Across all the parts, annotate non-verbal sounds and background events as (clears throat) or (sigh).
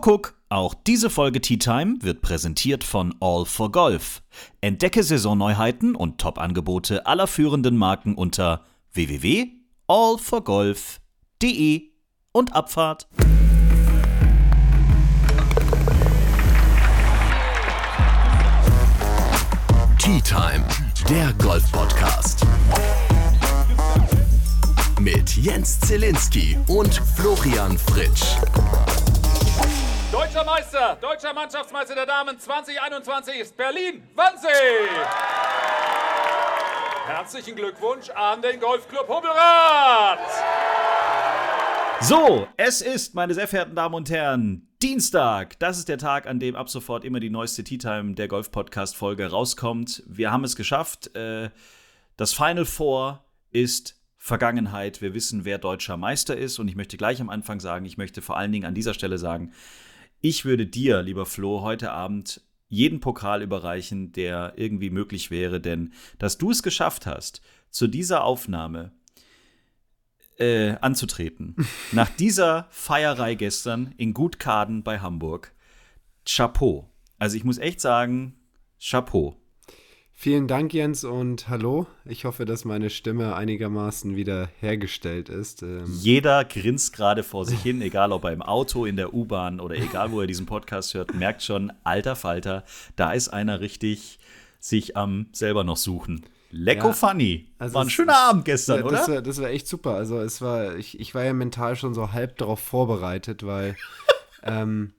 Kuckuck, auch diese Folge Tea Time wird präsentiert von All for Golf. Entdecke Saisonneuheiten und Top-Angebote aller führenden Marken unter www.allforgolf.de und Abfahrt. Tea Time, der Golf-Podcast. Mit Jens Zielinski und Florian Fritsch. Deutscher Meister, deutscher Mannschaftsmeister der Damen 2021 ist Berlin-Wannsee. Herzlichen Glückwunsch an den Golfclub Hubbelrad. So, es ist, meine sehr verehrten Damen und Herren, Dienstag. Das ist der Tag, an dem ab sofort immer die neueste Tea Time der Golf Podcast Folge rauskommt. Wir haben es geschafft. Äh, das Final Four ist Vergangenheit. Wir wissen, wer deutscher Meister ist. Und ich möchte gleich am Anfang sagen, ich möchte vor allen Dingen an dieser Stelle sagen, ich würde dir, lieber Flo, heute Abend jeden Pokal überreichen, der irgendwie möglich wäre, denn dass du es geschafft hast, zu dieser Aufnahme äh, anzutreten, (laughs) nach dieser Feierei gestern in Gutkaden bei Hamburg, Chapeau. Also ich muss echt sagen, Chapeau. Vielen Dank, Jens, und hallo. Ich hoffe, dass meine Stimme einigermaßen wieder hergestellt ist. Ähm Jeder grinst gerade vor sich hin, egal ob er im Auto, in der U-Bahn oder egal, wo er diesen Podcast hört, merkt schon, alter Falter, da ist einer richtig sich am selber noch suchen. Lecko ja, funny. Also war ein schöner Abend gestern, ja, oder? Das war, das war, echt super. Also es war, ich, ich war ja mental schon so halb darauf vorbereitet, weil (laughs) ähm,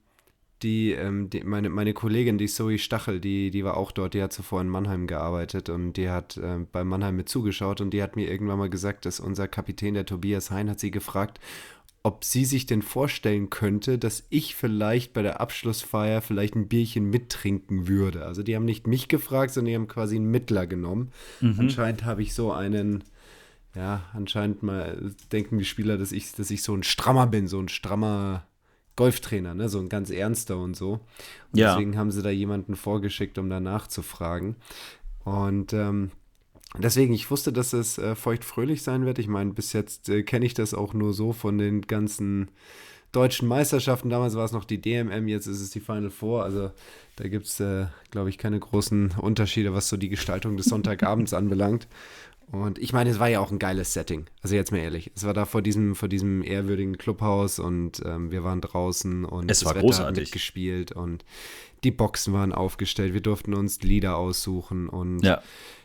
die, ähm, die, meine, meine Kollegin, die Zoe Stachel, die, die war auch dort, die hat zuvor in Mannheim gearbeitet und die hat äh, bei Mannheim mit zugeschaut und die hat mir irgendwann mal gesagt, dass unser Kapitän, der Tobias Hein, hat sie gefragt, ob sie sich denn vorstellen könnte, dass ich vielleicht bei der Abschlussfeier vielleicht ein Bierchen mittrinken würde. Also die haben nicht mich gefragt, sondern die haben quasi einen Mittler genommen. Mhm. Anscheinend habe ich so einen, ja, anscheinend mal denken die Spieler, dass ich, dass ich so ein Strammer bin, so ein strammer Golftrainer, ne? so ein ganz ernster und so. Und ja. Deswegen haben sie da jemanden vorgeschickt, um danach zu fragen. Und ähm, deswegen, ich wusste, dass es äh, feuchtfröhlich sein wird. Ich meine, bis jetzt äh, kenne ich das auch nur so von den ganzen deutschen Meisterschaften. Damals war es noch die DMM, jetzt ist es die Final Four. Also da gibt es, äh, glaube ich, keine großen Unterschiede, was so die Gestaltung des (laughs) Sonntagabends anbelangt. Und ich meine, es war ja auch ein geiles Setting. Also jetzt mal ehrlich. Es war da vor diesem, vor diesem ehrwürdigen Clubhaus und ähm, wir waren draußen und es war Wetter großartig. mitgespielt und die Boxen waren aufgestellt. Wir durften uns Lieder aussuchen und ja.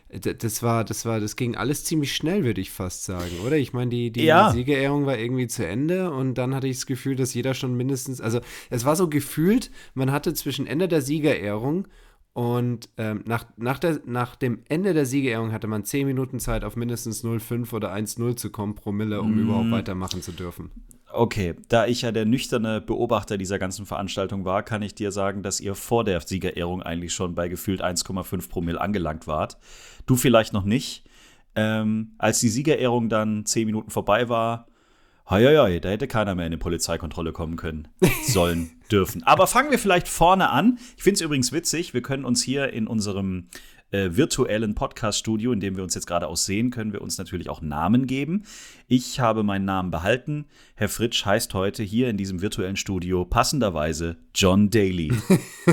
das war, das war, das ging alles ziemlich schnell, würde ich fast sagen, oder? Ich meine, die, die ja. Siegerehrung war irgendwie zu Ende und dann hatte ich das Gefühl, dass jeder schon mindestens, also es war so gefühlt, man hatte zwischen Ende der Siegerehrung und ähm, nach, nach, der, nach dem Ende der Siegerehrung hatte man 10 Minuten Zeit, auf mindestens 0,5 oder 1,0 zu kommen, Promille, um mm. überhaupt weitermachen zu dürfen. Okay, da ich ja der nüchterne Beobachter dieser ganzen Veranstaltung war, kann ich dir sagen, dass ihr vor der Siegerehrung eigentlich schon bei gefühlt 1,5 Promille angelangt wart. Du vielleicht noch nicht. Ähm, als die Siegerehrung dann 10 Minuten vorbei war, Hei, da hätte keiner mehr in eine Polizeikontrolle kommen können, sollen, (laughs) dürfen. Aber fangen wir vielleicht vorne an. Ich finde es übrigens witzig, wir können uns hier in unserem äh, virtuellen Podcast-Studio, in dem wir uns jetzt gerade aussehen, können wir uns natürlich auch Namen geben. Ich habe meinen Namen behalten. Herr Fritsch heißt heute hier in diesem virtuellen Studio passenderweise John Daly.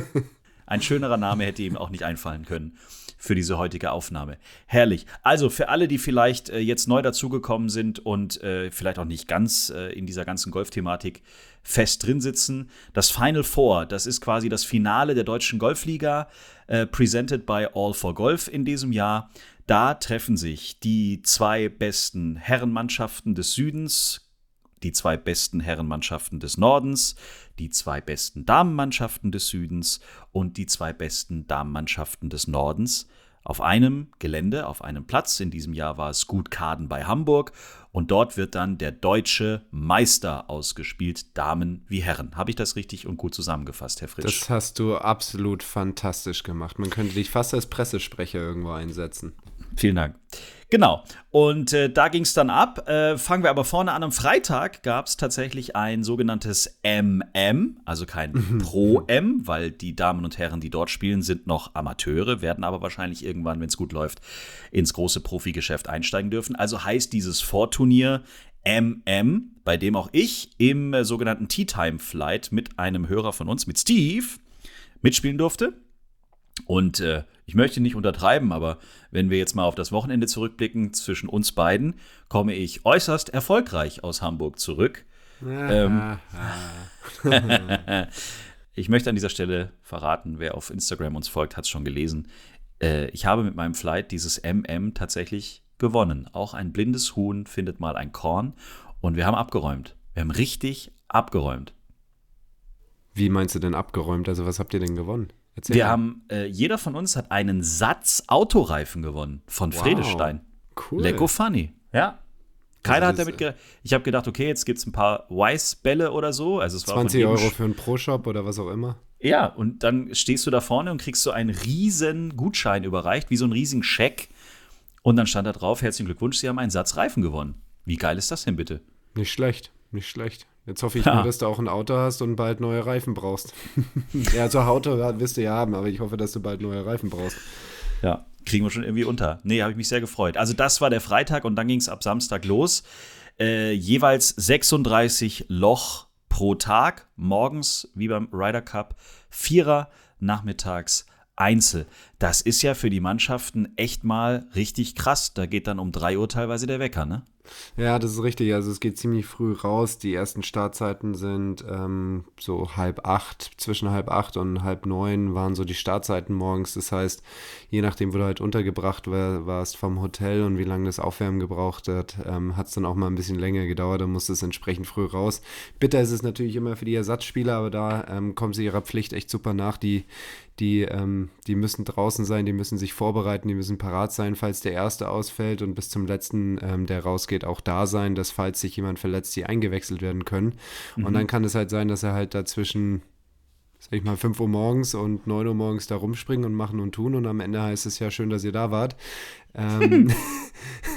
(laughs) Ein schönerer Name hätte ihm auch nicht einfallen können für diese heutige Aufnahme. Herrlich. Also für alle, die vielleicht äh, jetzt neu dazugekommen sind und äh, vielleicht auch nicht ganz äh, in dieser ganzen Golfthematik fest drin sitzen, das Final Four, das ist quasi das Finale der deutschen Golfliga, äh, presented by All for Golf in diesem Jahr. Da treffen sich die zwei besten Herrenmannschaften des Südens, die zwei besten Herrenmannschaften des Nordens, die zwei besten Damenmannschaften des Südens und die zwei besten Damenmannschaften des Nordens auf einem Gelände, auf einem Platz. In diesem Jahr war es Gut Kaden bei Hamburg. Und dort wird dann der deutsche Meister ausgespielt, Damen wie Herren. Habe ich das richtig und gut zusammengefasst, Herr Fritsch? Das hast du absolut fantastisch gemacht. Man könnte dich fast als Pressesprecher irgendwo einsetzen. Vielen Dank. Genau. Und äh, da ging es dann ab. Äh, fangen wir aber vorne an. Am Freitag gab es tatsächlich ein sogenanntes MM, also kein mhm. Pro-M, weil die Damen und Herren, die dort spielen, sind noch Amateure, werden aber wahrscheinlich irgendwann, wenn es gut läuft, ins große Profigeschäft einsteigen dürfen. Also heißt dieses Vorturnier MM, bei dem auch ich im äh, sogenannten Tea Time Flight mit einem Hörer von uns, mit Steve, mitspielen durfte. Und äh, ich möchte nicht untertreiben, aber wenn wir jetzt mal auf das Wochenende zurückblicken zwischen uns beiden, komme ich äußerst erfolgreich aus Hamburg zurück. ähm, (laughs) ich möchte an dieser Stelle verraten, wer auf Instagram uns folgt, hat es schon gelesen. Äh, ich habe mit meinem Flight dieses MM tatsächlich gewonnen. Auch ein blindes Huhn findet mal ein Korn und wir haben abgeräumt. Wir haben richtig abgeräumt. Wie meinst du denn abgeräumt? Also was habt ihr denn gewonnen? Erzähl wir mal. haben, äh, jeder von uns hat einen Satz Autoreifen gewonnen von wow. Fredestein. Cool. Lecko funny. Ja. Keiner also hat damit gerechnet. Ich habe gedacht, okay, jetzt gibt es ein paar Weiss-Bälle oder so. Also es war 20 Euro für einen Pro-Shop oder was auch immer. Ja, und dann stehst du da vorne und kriegst so einen riesen Gutschein überreicht, wie so einen riesigen Scheck. Und dann stand da drauf, herzlichen Glückwunsch, Sie haben einen Satz Reifen gewonnen. Wie geil ist das denn bitte? Nicht schlecht, nicht schlecht. Jetzt hoffe ich ja. nur, dass du auch ein Auto hast und bald neue Reifen brauchst. (laughs) ja, so Auto wirst du ja haben, aber ich hoffe, dass du bald neue Reifen brauchst. Ja, kriegen wir schon irgendwie unter. Nee, habe ich mich sehr gefreut. Also das war der Freitag und dann ging es ab Samstag los. Äh, jeweils 36 Loch pro Tag, morgens wie beim Ryder Cup, Vierer, nachmittags Einzel. Das ist ja für die Mannschaften echt mal richtig krass. Da geht dann um 3 Uhr teilweise der Wecker, ne? Ja, das ist richtig. Also es geht ziemlich früh raus. Die ersten Startzeiten sind ähm, so halb acht, zwischen halb acht und halb neun waren so die Startzeiten morgens. Das heißt, je nachdem, wo du halt untergebracht war, warst vom Hotel und wie lange das Aufwärmen gebraucht hat, ähm, hat es dann auch mal ein bisschen länger gedauert. Da musste es entsprechend früh raus. Bitter ist es natürlich immer für die Ersatzspieler, aber da ähm, kommen sie ihrer Pflicht echt super nach. Die die, ähm, die müssen draußen sein, die müssen sich vorbereiten, die müssen parat sein, falls der erste ausfällt und bis zum letzten, ähm, der rausgeht, auch da sein, dass falls sich jemand verletzt, die eingewechselt werden können. Mhm. Und dann kann es halt sein, dass er halt dazwischen sag ich mal, 5 Uhr morgens und 9 Uhr morgens da rumspringen und machen und tun und am Ende heißt es ja schön, dass ihr da wart. Ähm, (laughs)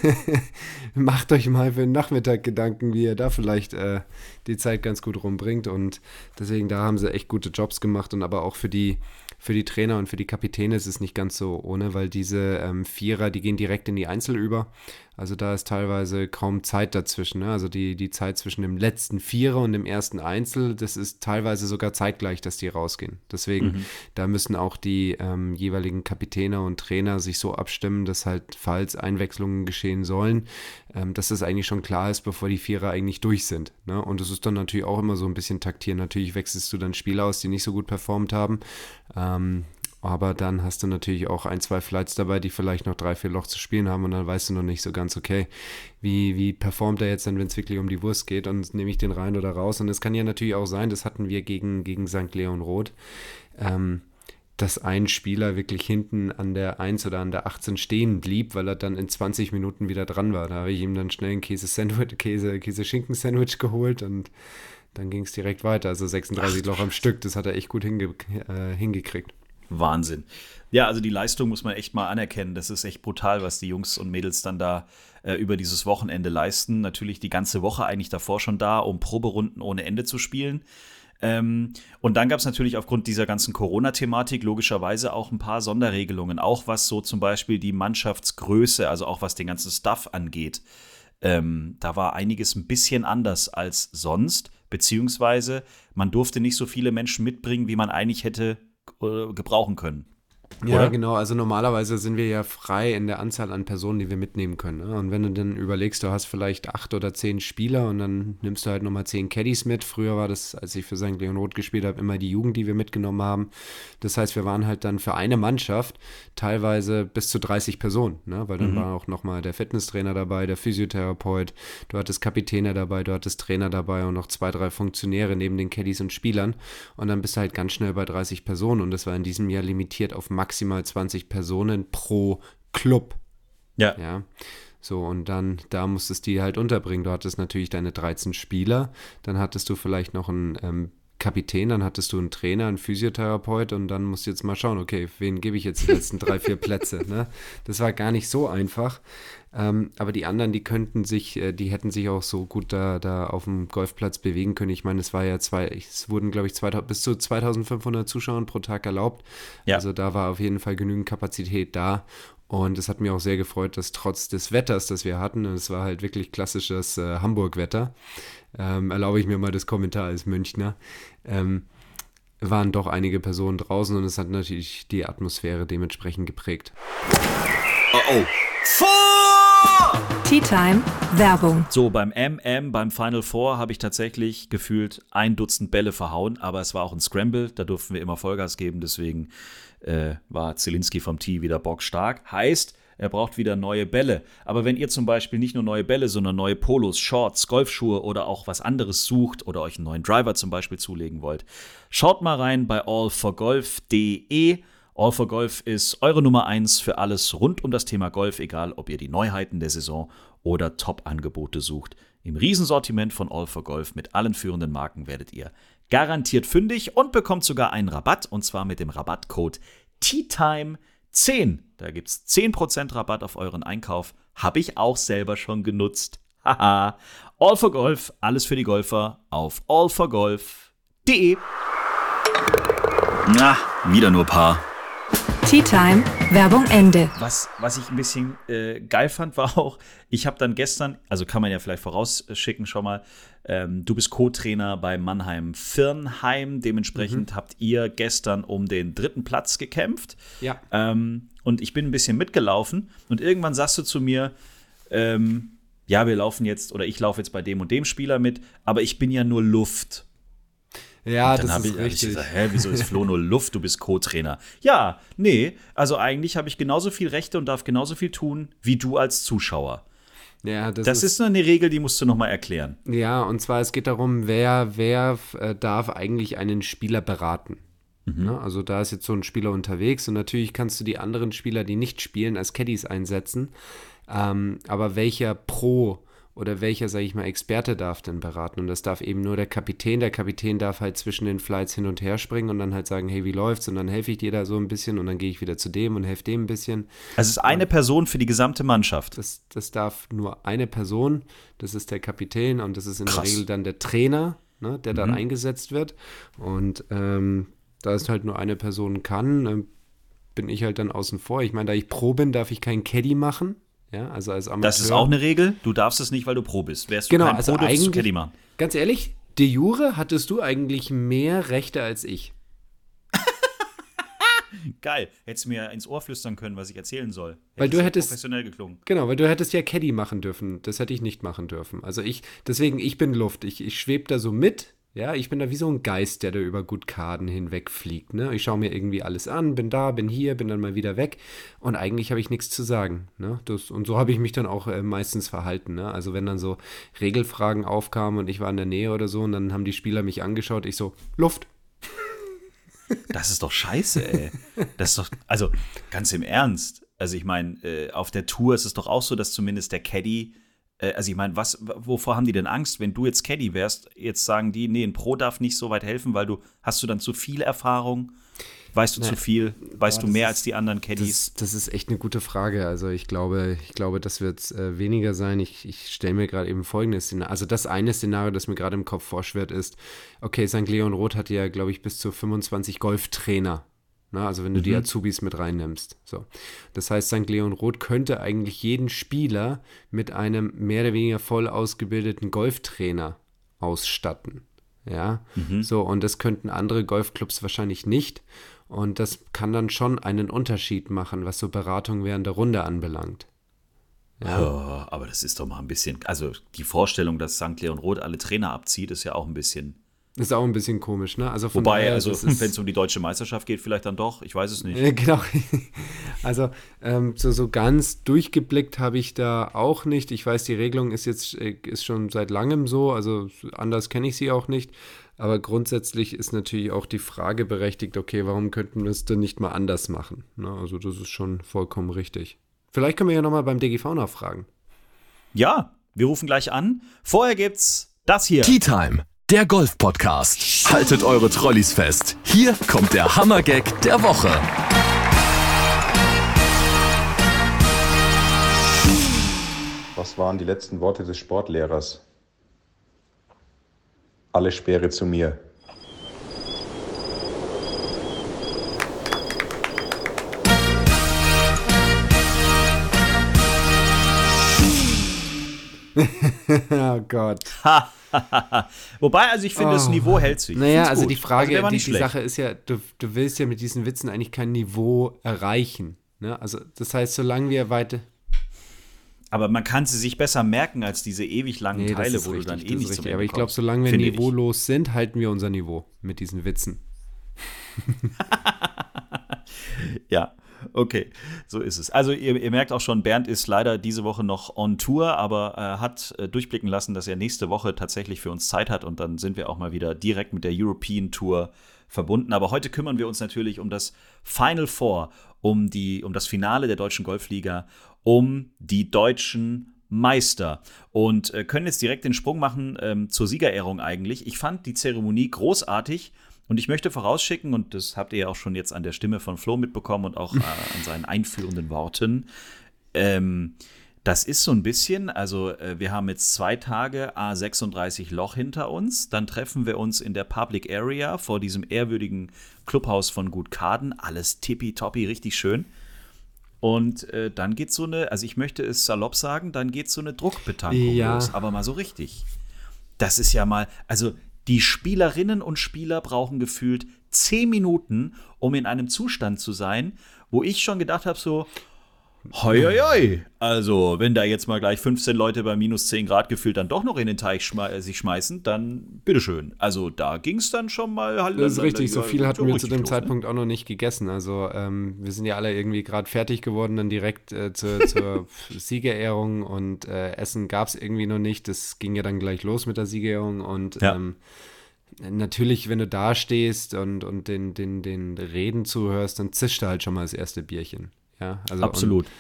(laughs) macht euch mal für den Nachmittag Gedanken, wie ihr da vielleicht äh, die Zeit ganz gut rumbringt und deswegen da haben sie echt gute Jobs gemacht und aber auch für die für die Trainer und für die Kapitäne ist es nicht ganz so ohne, weil diese ähm, Vierer, die gehen direkt in die Einzel über. Also da ist teilweise kaum Zeit dazwischen. Ne? Also die, die Zeit zwischen dem letzten Vierer und dem ersten Einzel, das ist teilweise sogar zeitgleich, dass die rausgehen. Deswegen, mhm. da müssen auch die ähm, jeweiligen Kapitäne und Trainer sich so abstimmen, dass halt, falls Einwechslungen geschehen sollen, ähm, dass das eigentlich schon klar ist, bevor die Vierer eigentlich durch sind. Ne? Und es ist dann natürlich auch immer so ein bisschen taktieren. Natürlich wechselst du dann Spieler aus, die nicht so gut performt haben. Ähm, aber dann hast du natürlich auch ein, zwei Flights dabei, die vielleicht noch drei, vier Loch zu spielen haben und dann weißt du noch nicht so ganz, okay, wie, wie performt er jetzt dann, wenn es wirklich um die Wurst geht und nehme ich den rein oder raus. Und es kann ja natürlich auch sein, das hatten wir gegen, gegen St. Leon Roth, ähm, dass ein Spieler wirklich hinten an der 1 oder an der 18 stehen blieb, weil er dann in 20 Minuten wieder dran war. Da habe ich ihm dann schnell ein Käse-Sandwich, Käse, Käse-Schinken-Sandwich geholt und dann ging es direkt weiter. Also 36 Ach, Loch am Stück, das hat er echt gut hinge äh, hingekriegt. Wahnsinn. Ja, also die Leistung muss man echt mal anerkennen. Das ist echt brutal, was die Jungs und Mädels dann da äh, über dieses Wochenende leisten. Natürlich die ganze Woche eigentlich davor schon da, um Proberunden ohne Ende zu spielen. Ähm, und dann gab es natürlich aufgrund dieser ganzen Corona-Thematik logischerweise auch ein paar Sonderregelungen, auch was so zum Beispiel die Mannschaftsgröße, also auch was den ganzen Stuff angeht. Ähm, da war einiges ein bisschen anders als sonst, beziehungsweise man durfte nicht so viele Menschen mitbringen, wie man eigentlich hätte gebrauchen können. Ja, Oder? genau. Also normalerweise sind wir ja frei in der Anzahl an Personen, die wir mitnehmen können. Ne? Und wenn du dann überlegst, du hast vielleicht acht oder zehn Spieler und dann nimmst du halt nochmal zehn Caddies mit. Früher war das, als ich für St. Leon Roth gespielt habe, immer die Jugend, die wir mitgenommen haben. Das heißt, wir waren halt dann für eine Mannschaft teilweise bis zu 30 Personen, ne? weil dann mhm. war auch nochmal der Fitnesstrainer dabei, der Physiotherapeut, du hattest Kapitäne dabei, du hattest Trainer dabei und noch zwei, drei Funktionäre neben den Caddies und Spielern. Und dann bist du halt ganz schnell bei 30 Personen und das war in diesem Jahr limitiert auf maximal maximal 20 Personen pro Club. Ja. Ja. So, und dann, da musstest du die halt unterbringen. Du hattest natürlich deine 13 Spieler, dann hattest du vielleicht noch einen ähm, Kapitän, dann hattest du einen Trainer, einen Physiotherapeut und dann musst du jetzt mal schauen, okay, wen gebe ich jetzt die letzten drei, vier Plätze. Ne? Das war gar nicht so einfach. Ähm, aber die anderen, die könnten sich, äh, die hätten sich auch so gut da, da auf dem Golfplatz bewegen können. Ich meine, es war ja zwei, es wurden, glaube ich, 2000, bis zu 2500 Zuschauern pro Tag erlaubt. Ja. Also da war auf jeden Fall genügend Kapazität da. Und es hat mir auch sehr gefreut, dass trotz des Wetters, das wir hatten, und es war halt wirklich klassisches äh, Hamburg-Wetter, ähm, erlaube ich mir mal das Kommentar als Münchner, ähm, waren doch einige Personen draußen und es hat natürlich die Atmosphäre dementsprechend geprägt. Oh oh. Tea Time Werbung. So, beim MM, beim Final Four habe ich tatsächlich gefühlt ein Dutzend Bälle verhauen, aber es war auch ein Scramble, da durften wir immer Vollgas geben, deswegen äh, war Zielinski vom Tee wieder bockstark. Heißt, er braucht wieder neue Bälle. Aber wenn ihr zum Beispiel nicht nur neue Bälle, sondern neue Polos, Shorts, Golfschuhe oder auch was anderes sucht oder euch einen neuen Driver zum Beispiel zulegen wollt, schaut mal rein bei allforgolf.de. All for Golf ist eure Nummer 1 für alles rund um das Thema Golf, egal ob ihr die Neuheiten der Saison oder Top-Angebote sucht. Im Riesensortiment von All for Golf mit allen führenden Marken werdet ihr garantiert fündig und bekommt sogar einen Rabatt und zwar mit dem Rabattcode TEATIME10. Da gibt es 10% Rabatt auf euren Einkauf. Habe ich auch selber schon genutzt. Haha. All for Golf, alles für die Golfer auf allforgolf.de. Na, wieder nur Paar. Tea Time Werbung Ende. Was, was ich ein bisschen äh, geil fand, war auch, ich habe dann gestern, also kann man ja vielleicht vorausschicken schon mal, ähm, du bist Co-Trainer bei Mannheim Firnheim. Dementsprechend habt ihr gestern um den dritten Platz gekämpft. Ja. Ähm, und ich bin ein bisschen mitgelaufen und irgendwann sagst du zu mir, ähm, ja, wir laufen jetzt oder ich laufe jetzt bei dem und dem Spieler mit, aber ich bin ja nur Luft. Ja, Dann das habe ist ich, hab ich richtig. gesagt, hä, wieso ist Flo nur Luft? Du bist Co-Trainer. Ja, nee, also eigentlich habe ich genauso viel Rechte und darf genauso viel tun wie du als Zuschauer. Ja, das, Das ist eine Regel, die musst du noch mal erklären. Ja, und zwar es geht darum, wer, wer äh, darf eigentlich einen Spieler beraten. Ne? Also da ist jetzt so ein Spieler unterwegs und natürlich kannst du die anderen Spieler, die nicht spielen, als Caddies einsetzen. Ähm, aber welcher Pro oder welcher, sage ich mal, Experte darf denn beraten? Und das darf eben nur der Kapitän. Der Kapitän darf halt zwischen den Flights hin und her springen und dann halt sagen, hey, wie läuft's? Und dann helfe ich dir da so ein bisschen und dann gehe ich wieder zu dem und helfe dem ein bisschen. Also es ist eine Person für die gesamte Mannschaft. Das, das darf nur eine Person, das ist der Kapitän und das ist in Krass. der Regel dann der Trainer, ne, der dann eingesetzt wird. Und ähm, da es halt nur eine Person kann, ähm, bin ich halt dann außen vor. Ich meine, da ich Pro bin, darf ich keinen Caddy machen. Ja, also als Amateur. Das ist auch eine Regel. Du darfst es nicht, weil du Pro bist. Wärst du Genau, kein also Pro, dürftest du Caddy machen. Ganz ehrlich, de jure hattest du eigentlich mehr Rechte als ich. (laughs) Geil. Hättest du mir ins Ohr flüstern können, was ich erzählen soll. Weil du hättest- professionell geklungen. Genau, weil du hättest ja Caddy machen dürfen. Das hätte ich nicht machen dürfen. Also ich, deswegen, ich bin Luft. Ich, ich schwebe da so mit. Ja, ich bin da wie so ein Geist, der da über Gutkaden hinwegfliegt. Ne? Ich schaue mir irgendwie alles an, bin da, bin hier, bin dann mal wieder weg. Und eigentlich habe ich nichts zu sagen. Ne? Das, und so habe ich mich dann auch äh, meistens verhalten. Ne? Also wenn dann so Regelfragen aufkamen und ich war in der Nähe oder so und dann haben die Spieler mich angeschaut, ich so, Luft. Das ist doch scheiße, ey. Das ist doch, also ganz im Ernst. Also ich meine, äh, auf der Tour ist es doch auch so, dass zumindest der Caddy, also ich meine, was, wovor haben die denn Angst, wenn du jetzt Caddy wärst? Jetzt sagen die, nee, ein Pro darf nicht so weit helfen, weil du, hast du dann zu viel Erfahrung? Weißt du zu viel? Weißt du das mehr ist- als die anderen Caddies? Das, das ist echt eine gute Frage. Also ich glaube, ich glaube, das wird äh, weniger sein. Ich, ich stelle mir gerade eben folgendes Szenario. Also das eine Szenario, das mir gerade im Kopf vorschwirrt, ist, okay, St. Leon Roth hat ja, glaube ich, bis zu 25 Golftrainer. Na, also wenn du die Azubis mit reinnimmst. So. Das heißt, St. Leon Roth könnte eigentlich jeden Spieler mit einem mehr oder weniger voll ausgebildeten Golftrainer ausstatten. Ja, so, und das könnten andere Golfclubs wahrscheinlich nicht. Und das kann dann schon einen Unterschied machen, was so Beratung während der Runde anbelangt. Oh, aber das ist doch mal ein bisschen, also die Vorstellung, dass St. Leon Roth alle Trainer abzieht, ist ja auch ein bisschen. Ist auch ein bisschen komisch, ne? Also von Wobei, daher, also wenn es um die deutsche Meisterschaft geht, vielleicht dann doch, ich weiß es nicht. Äh, (laughs) Genau. Also ähm, so, so ganz durchgeblickt habe ich da auch nicht. Ich weiß, die Regelung ist jetzt äh, ist schon seit langem so, also anders kenne ich sie auch nicht. Aber grundsätzlich ist natürlich auch die Frage berechtigt, okay, warum könnten wir es denn nicht mal anders machen? Ne? Also das ist schon vollkommen richtig. Vielleicht können wir ja nochmal beim DGV nachfragen. Ja, wir rufen gleich an. Vorher gibt's das hier. Tea Time, der Golf-Podcast. Haltet eure Trolleys fest. Hier kommt der Hammergag der Woche. Was waren die letzten Worte des Sportlehrers? Alle Speere zu mir. (laughs) oh Gott. Ha. (laughs) Wobei, also ich finde, das Oh. Niveau hält sich. Ich Naja, also die Frage, war die, die. Sache ist ja, du, du willst ja mit diesen Witzen eigentlich kein Niveau erreichen. Ne? Also das heißt, solange wir weiter. Aber man kann sie sich besser merken als diese ewig langen Nee, das Teile, wo richtig, du dann das eh nicht richtig. Aber ich glaube, solange wir finde ich. niveaulos sind, halten wir unser Niveau mit diesen Witzen. (laughs) Ja, (laughs) okay, so ist es. Also ihr, ihr merkt auch schon, Bernd ist leider diese Woche noch on Tour, aber äh, hat äh, durchblicken lassen, dass er nächste Woche tatsächlich für uns Zeit hat und dann sind wir auch mal wieder direkt mit der European Tour verbunden. Aber heute kümmern wir uns natürlich um das Final Four, um, die, um das Finale der deutschen Golfliga, um die deutschen Meister und äh, können jetzt direkt den Sprung machen ähm, zur Siegerehrung eigentlich. Ich fand die Zeremonie großartig und ich möchte vorausschicken, und das habt ihr ja auch schon jetzt an der Stimme von Flo mitbekommen und auch äh, an seinen (laughs) einführenden Worten, ähm, das ist so ein bisschen, also äh, wir haben jetzt zwei Tage A36 Loch hinter uns, dann treffen wir uns in der Public Area vor diesem ehrwürdigen Clubhaus von Gut Kaden, alles tippitoppi, richtig schön. Und äh, dann geht so eine, also ich möchte es salopp sagen, dann geht so eine Druckbetankung Ja. los, aber mal so richtig. Das ist ja mal, also die Spielerinnen und Spieler brauchen gefühlt zehn Minuten, um in einem Zustand zu sein, wo ich schon gedacht habe, so, hoi, hoi, hoi. Also, wenn da jetzt mal gleich 15 Leute bei minus 10 Grad gefühlt dann doch noch in den Teich schme äh, sich schmeißen, dann bitteschön. Also, da ging es dann schon mal halt. Das ist richtig, so ja, viel hatten wir zu dem los, ne? Zeitpunkt auch noch nicht gegessen. Also ähm, wir sind ja alle irgendwie gerade fertig geworden, dann direkt äh, zur, (laughs) zur Siegerehrung und äh, Essen gab es irgendwie noch nicht. Das ging ja dann gleich los mit der Siegerehrung und Ja. ähm, natürlich, wenn du da stehst und, und den, den, den Reden zuhörst, dann zischt du halt schon mal das erste Bierchen. Ja, also Absolut. Und,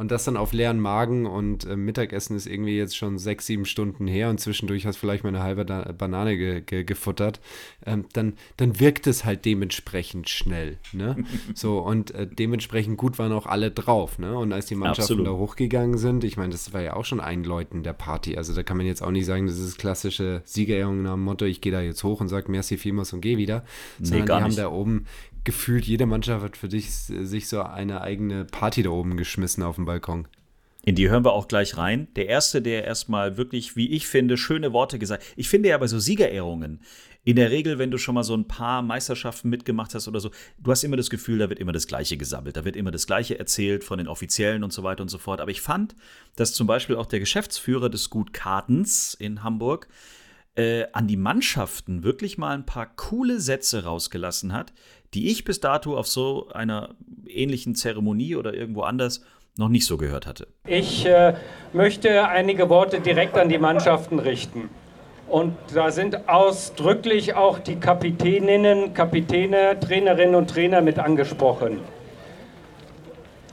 und das dann auf leeren Magen und äh, Mittagessen ist irgendwie jetzt schon sechs, sieben Stunden her und zwischendurch hast vielleicht mal eine halbe da Banane ge ge gefuttert, ähm, dann, dann wirkt es halt dementsprechend schnell. Ne? (laughs) so, und äh, dementsprechend gut waren auch alle drauf. Ne? Und als die Mannschaften Absolut. da hochgegangen sind, ich meine, das war ja auch schon Einläuten der Party. Also da kann man jetzt auch nicht sagen, das ist klassische Siegerehrung nach dem Motto, ich gehe da jetzt hoch und sage merci vielmals und gehe wieder. Sondern gar die haben nicht. da oben gefühlt, jede Mannschaft hat für dich sich so eine eigene Party da oben geschmissen auf dem Balkon. In die hören wir auch gleich rein. Der erste, der erstmal wirklich, wie ich finde, schöne Worte gesagt. Ich finde ja bei so Siegerehrungen, in der Regel, wenn du schon mal so ein paar Meisterschaften mitgemacht hast oder so, du hast immer das Gefühl, da wird immer das Gleiche gesammelt, da wird immer das Gleiche erzählt von den Offiziellen und so weiter und so fort. Aber ich fand, dass zum Beispiel auch der Geschäftsführer des Gut Kartens in Hamburg äh, an die Mannschaften wirklich mal ein paar coole Sätze rausgelassen hat, die ich bis dato auf so einer ähnlichen Zeremonie oder irgendwo anders noch nicht so gehört hatte. Ich äh, möchte einige Worte direkt an die Mannschaften richten. Und da sind ausdrücklich auch die Kapitäninnen, Kapitäne, Trainerinnen und Trainer mit angesprochen.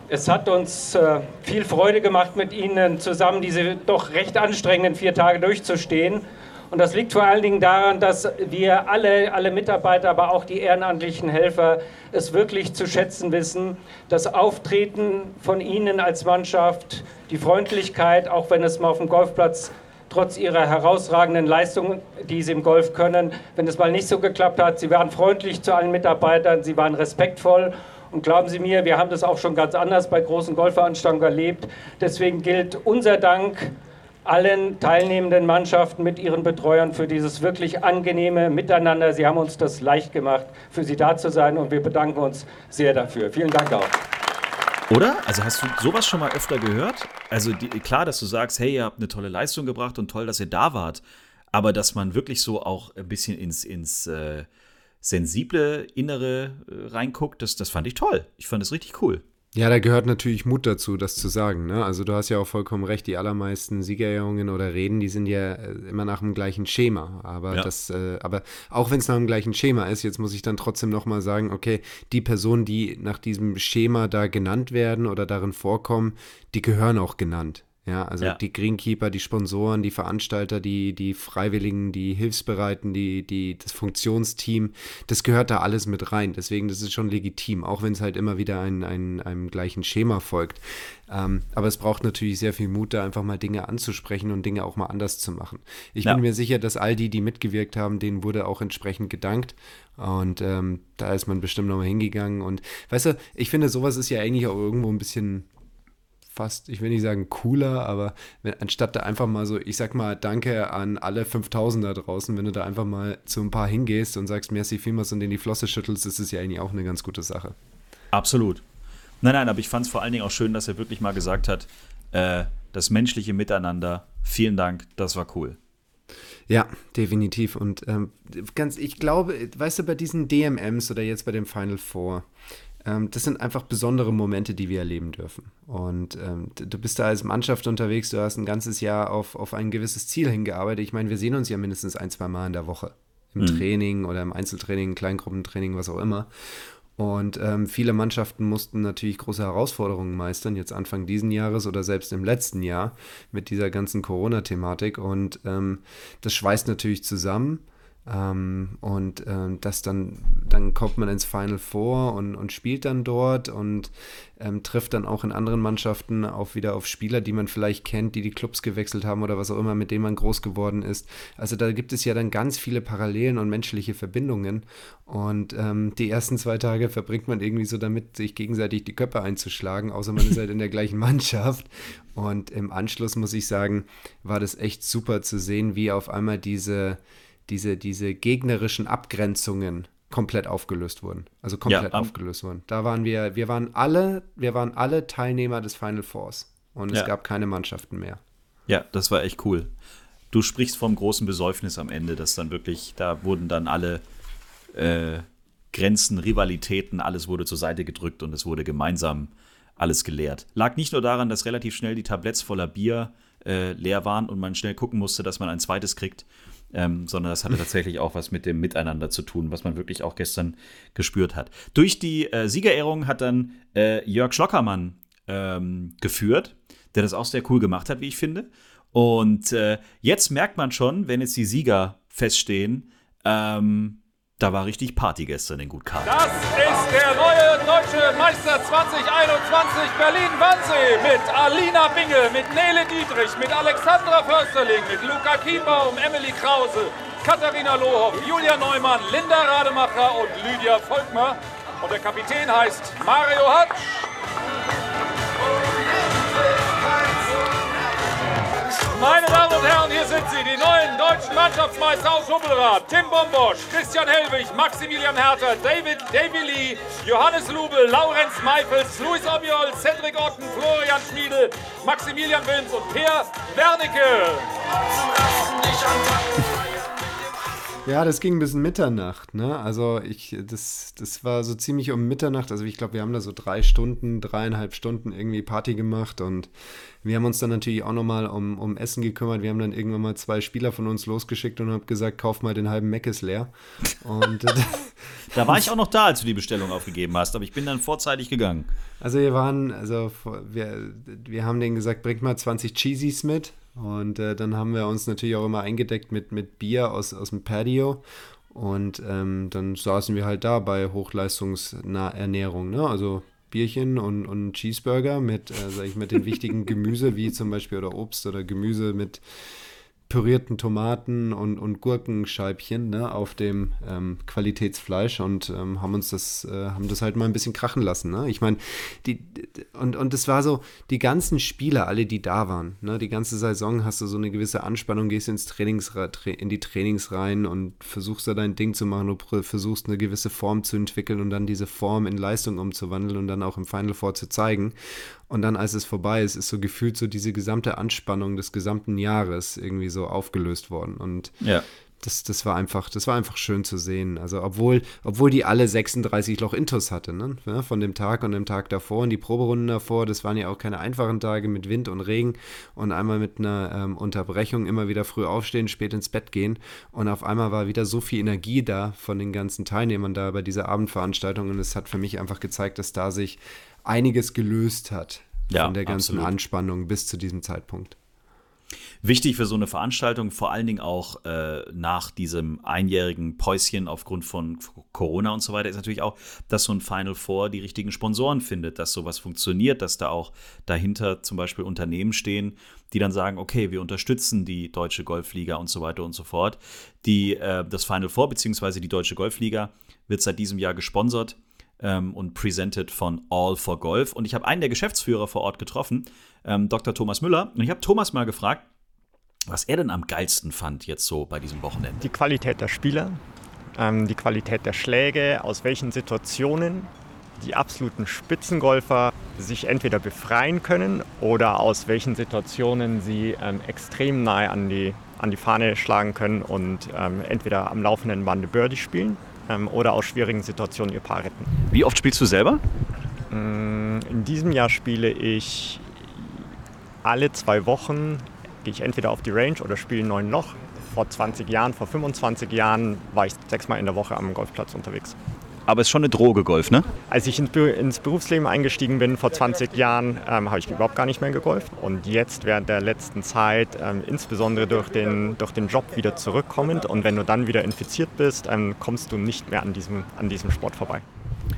Es hat uns äh, viel Freude gemacht, mit Ihnen zusammen diese doch recht anstrengenden vier Tage durchzustehen. Und das liegt vor allen Dingen daran, dass wir alle, alle Mitarbeiter, aber auch die ehrenamtlichen Helfer es wirklich zu schätzen wissen. Das Auftreten von Ihnen als Mannschaft, die Freundlichkeit, auch wenn es mal auf dem Golfplatz trotz ihrer herausragenden Leistungen, die sie im Golf können, wenn es mal nicht so geklappt hat, sie waren freundlich zu allen Mitarbeitern, sie waren respektvoll. Und glauben Sie mir, wir haben das auch schon ganz anders bei großen Golfveranstaltungen erlebt. Deswegen gilt unser Dank allen teilnehmenden Mannschaften mit ihren Betreuern für dieses wirklich angenehme Miteinander. Sie haben uns das leicht gemacht, für Sie da zu sein und wir bedanken uns sehr dafür. Vielen Dank auch. Oder? Also hast du sowas schon mal öfter gehört? Also die, klar, dass du sagst, hey, ihr habt eine tolle Leistung gebracht und toll, dass ihr da wart. Aber dass man wirklich so auch ein bisschen ins, ins äh, sensible Innere äh, reinguckt, das, das fand ich toll. Ich fand es richtig cool. Ja, da gehört natürlich Mut dazu, das zu sagen. Ne? Also du hast ja auch vollkommen recht, die allermeisten Siegerehrungen oder Reden, die sind ja äh, immer nach dem gleichen Schema. Aber Ja. das, äh, aber auch wenn es nach dem gleichen Schema ist, jetzt muss ich dann trotzdem nochmal sagen, okay, die Personen, die nach diesem Schema da genannt werden oder darin vorkommen, die gehören auch genannt. Ja, also Ja. die Greenkeeper, die Sponsoren, die Veranstalter, die, die Freiwilligen, die Hilfsbereiten, die, die, das Funktionsteam, das gehört da alles mit rein. Deswegen, das ist schon legitim, auch wenn es halt immer wieder ein, ein, einem gleichen Schema folgt. Ähm, aber es braucht natürlich sehr viel Mut, da einfach mal Dinge anzusprechen und Dinge auch mal anders zu machen. Ich Ja. bin mir sicher, dass all die, die mitgewirkt haben, denen wurde auch entsprechend gedankt. Und ähm, da ist man bestimmt nochmal hingegangen. Und weißt du, ich finde, sowas ist ja eigentlich auch irgendwo ein bisschen fast, ich will nicht sagen cooler, aber wenn, anstatt da einfach mal so, ich sag mal, danke an alle 5000 da draußen, wenn du da einfach mal zu ein paar hingehst und sagst, merci vielmals und in die Flosse schüttelst, ist es ja eigentlich auch eine ganz gute Sache. Absolut. Nein, nein, aber ich fand es vor allen Dingen auch schön, dass er wirklich mal gesagt hat, äh, das menschliche Miteinander, vielen Dank, das war cool. Ja, definitiv. Und ähm, ganz, ich glaube, weißt du, bei diesen DMMs oder jetzt bei dem Final Four, das sind einfach besondere Momente, die wir erleben dürfen. Und ähm, du bist da als Mannschaft unterwegs, du hast ein ganzes Jahr auf, auf ein gewisses Ziel hingearbeitet. Ich meine, wir sehen uns ja mindestens ein, zwei Mal in der Woche. Im mhm. Training oder im Einzeltraining, Kleingruppentraining, was auch immer. Und ähm, viele Mannschaften mussten natürlich große Herausforderungen meistern, jetzt Anfang diesen Jahres oder selbst im letzten Jahr mit dieser ganzen Corona-Thematik. Und ähm, das schweißt natürlich zusammen. Ähm, und ähm, das dann, dann kommt man ins Final Four und, und spielt dann dort und ähm, trifft dann auch in anderen Mannschaften auch wieder auf Spieler, die man vielleicht kennt, die die Clubs gewechselt haben oder was auch immer, mit denen man groß geworden ist. Also da gibt es ja dann ganz viele Parallelen und menschliche Verbindungen. Und ähm, die ersten zwei Tage verbringt man irgendwie so damit, sich gegenseitig die Köpfe einzuschlagen, außer man ist halt in der gleichen (laughs) Mannschaft. Und im Anschluss muss ich sagen, war das echt super zu sehen, wie auf einmal diese diese, diese gegnerischen Abgrenzungen komplett aufgelöst wurden. Also komplett ja, aufgelöst wurden. Da waren wir, wir waren alle, wir waren alle Teilnehmer des Final Fours und es ja. gab keine Mannschaften mehr. Ja, das war echt cool. Du sprichst vom großen Besäufnis am Ende, dass dann wirklich, da wurden dann alle äh, Grenzen, Rivalitäten, alles wurde zur Seite gedrückt und es wurde gemeinsam alles geleert. Lag nicht nur daran, dass relativ schnell die Tabletts voller Bier äh, leer waren und man schnell gucken musste, dass man ein zweites kriegt, ähm, sondern das hatte tatsächlich auch was mit dem Miteinander zu tun, was man wirklich auch gestern gespürt hat. Durch die äh, Siegerehrung hat dann äh, Jörg Schlockermann ähm, geführt, der das auch sehr cool gemacht hat, wie ich finde. Und äh, jetzt merkt man schon, wenn jetzt die Sieger feststehen, ähm, da war richtig Party gestern in Gutkarten. Das ist der neue deutsche Meister 2021 Berlin-Wannsee mit Alina Bingel, mit Nele Dietrich, mit Alexandra Försterling, mit Luca Kienbaum, Emily Krause, Katharina Lohoff, Julia Neumann, Linda Rademacher und Lydia Volkmer. Und der Kapitän heißt Mario Hatsch. Meine Damen und Herren, hier sind sie, die neuen deutschen Mannschaftsmeister aus Hubbelrad. Tim Bombosch, Christian Hellwig, Maximilian Herter, David Davy Lee, Johannes Lubel, Laurenz Meifels, Luis Obiol, Cedric Otten, Florian Schmiedel, Maximilian Wilms und Per Wernicke. Ja, das ging bis Mitternacht, ne? Also ich, das, das war so ziemlich um Mitternacht. Also ich glaube, wir haben da so drei Stunden, dreieinhalb Stunden irgendwie Party gemacht und wir haben uns dann natürlich auch nochmal um, um Essen gekümmert. Wir haben dann irgendwann mal zwei Spieler von uns losgeschickt und haben gesagt, kauf mal den halben Meckes leer. Und äh, (laughs) da war ich auch noch da, als du die Bestellung aufgegeben hast, aber ich bin dann vorzeitig gegangen. Also wir waren, also wir, wir haben denen gesagt, bringt mal 20 Cheesies mit. Und äh, dann haben wir uns natürlich auch immer eingedeckt mit, mit Bier aus, aus dem Patio. Und ähm, dann saßen wir halt da bei Hochleistungsernährung, ne? Also Bierchen und, und Cheeseburger mit, äh, ich, mit den wichtigen Gemüse, wie zum Beispiel oder Obst oder Gemüse mit pürierten Tomaten und, und Gurkenscheibchen ne, auf dem ähm, Qualitätsfleisch und ähm, haben uns das, äh, haben das halt mal ein bisschen krachen lassen. Ne? Ich meine, die, und, und das war so, die ganzen Spieler, alle, die da waren, ne, die ganze Saison hast du so eine gewisse Anspannung, gehst ins Trainings, in die Trainings rein und versuchst da dein Ding zu machen, du versuchst eine gewisse Form zu entwickeln und dann diese Form in Leistung umzuwandeln und dann auch im Final Four zu zeigen. Und dann, als es vorbei ist, ist so gefühlt so diese gesamte Anspannung des gesamten Jahres irgendwie so aufgelöst worden. Und ja. das, das war einfach, das war einfach schön zu sehen. Also, obwohl, obwohl die alle 36 Loch Intus hatte, ne? Ja, von dem Tag und dem Tag davor und die Proberunden davor, das waren ja auch keine einfachen Tage mit Wind und Regen und einmal mit einer ähm, Unterbrechung immer wieder früh aufstehen, spät ins Bett gehen. Und auf einmal war wieder so viel Energie da von den ganzen Teilnehmern da bei dieser Abendveranstaltung. Und es hat für mich einfach gezeigt, dass da sich einiges gelöst hat ja, von der ganzen absolut. Anspannung bis zu diesem Zeitpunkt. Wichtig für so eine Veranstaltung, vor allen Dingen auch äh, nach diesem einjährigen Päuschen aufgrund von Corona und so weiter, ist natürlich auch, dass so ein Final Four die richtigen Sponsoren findet, dass sowas funktioniert, dass da auch dahinter zum Beispiel Unternehmen stehen, die dann sagen, okay, wir unterstützen die deutsche Golfliga und so weiter und so fort. Die, äh, das Final Four bzw. die deutsche Golfliga wird seit diesem Jahr gesponsert ähm, und presented von All for Golf. Und ich habe einen der Geschäftsführer vor Ort getroffen, ähm, Dr. Thomas Müller. Und ich habe Thomas mal gefragt, was er denn am geilsten fand jetzt so bei diesem Wochenende. Die Qualität der Spieler, ähm, die Qualität der Schläge, aus welchen Situationen die absoluten Spitzengolfer sich entweder befreien können oder aus welchen Situationen sie ähm, extrem nahe an die, an die Fahne schlagen können und ähm, entweder am laufenden Bande Birdie spielen ähm, oder aus schwierigen Situationen ihr Paar retten. Wie oft spielst du selber? Mm, in diesem Jahr spiele ich alle zwei Wochen, gehe ich entweder auf die Range oder spiele ein neuen Loch. Vor 20 Jahren, vor 25 Jahren war ich sechsmal in der Woche am Golfplatz unterwegs. Aber es ist schon eine Droge, Golf, ne? Als ich ins Berufsleben eingestiegen bin, vor 20 Jahren, ähm, habe ich überhaupt gar nicht mehr gegolft. Und jetzt während der letzten Zeit, ähm, insbesondere durch den, durch den Job wieder zurückkommend und wenn du dann wieder infiziert bist, ähm, kommst du nicht mehr an diesem, an diesem Sport vorbei.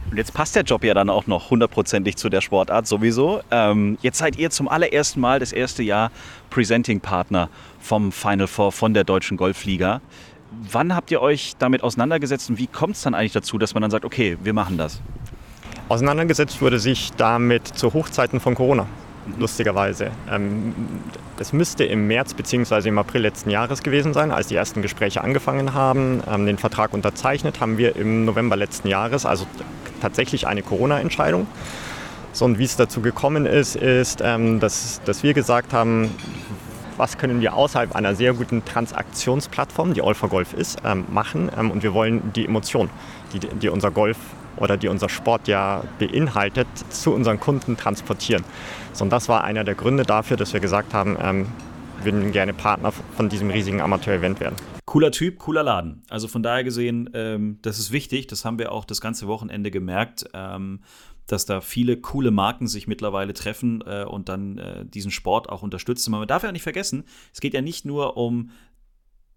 Und jetzt passt der Job ja dann auch noch hundertprozentig zu der Sportart sowieso. Ähm, jetzt seid ihr zum allerersten Mal das erste Jahr Presenting-Partner vom Final Four von der Deutschen Golfliga. Wann habt ihr euch damit auseinandergesetzt und wie kommt es dann eigentlich dazu, dass man dann sagt, okay, wir machen das? Auseinandergesetzt wurde sich damit zu Hochzeiten von Corona, lustigerweise. Ähm, es müsste im März bzw. im April letzten Jahres gewesen sein, als die ersten Gespräche angefangen haben. Ähm, den Vertrag unterzeichnet haben wir im November letzten Jahres, also tatsächlich eine Corona-Entscheidung. So, und wie es dazu gekommen ist, ist, ähm, dass, dass wir gesagt haben, was können wir außerhalb einer sehr guten Transaktionsplattform, die All for Golf ist, ähm, machen. Ähm, und wir wollen die Emotion, die, die unser Golf oder die unser Sport ja beinhaltet, zu unseren Kunden transportieren. So, und das war einer der Gründe dafür, dass wir gesagt haben, ähm, wir würden gerne Partner von diesem riesigen Amateur-Event werden. Cooler Typ, cooler Laden. Also von daher gesehen, ähm, das ist wichtig. Das haben wir auch das ganze Wochenende gemerkt. Ähm, dass da viele coole Marken sich mittlerweile treffen äh, und dann äh, diesen Sport auch unterstützen. Man darf ja nicht vergessen, es geht ja nicht nur um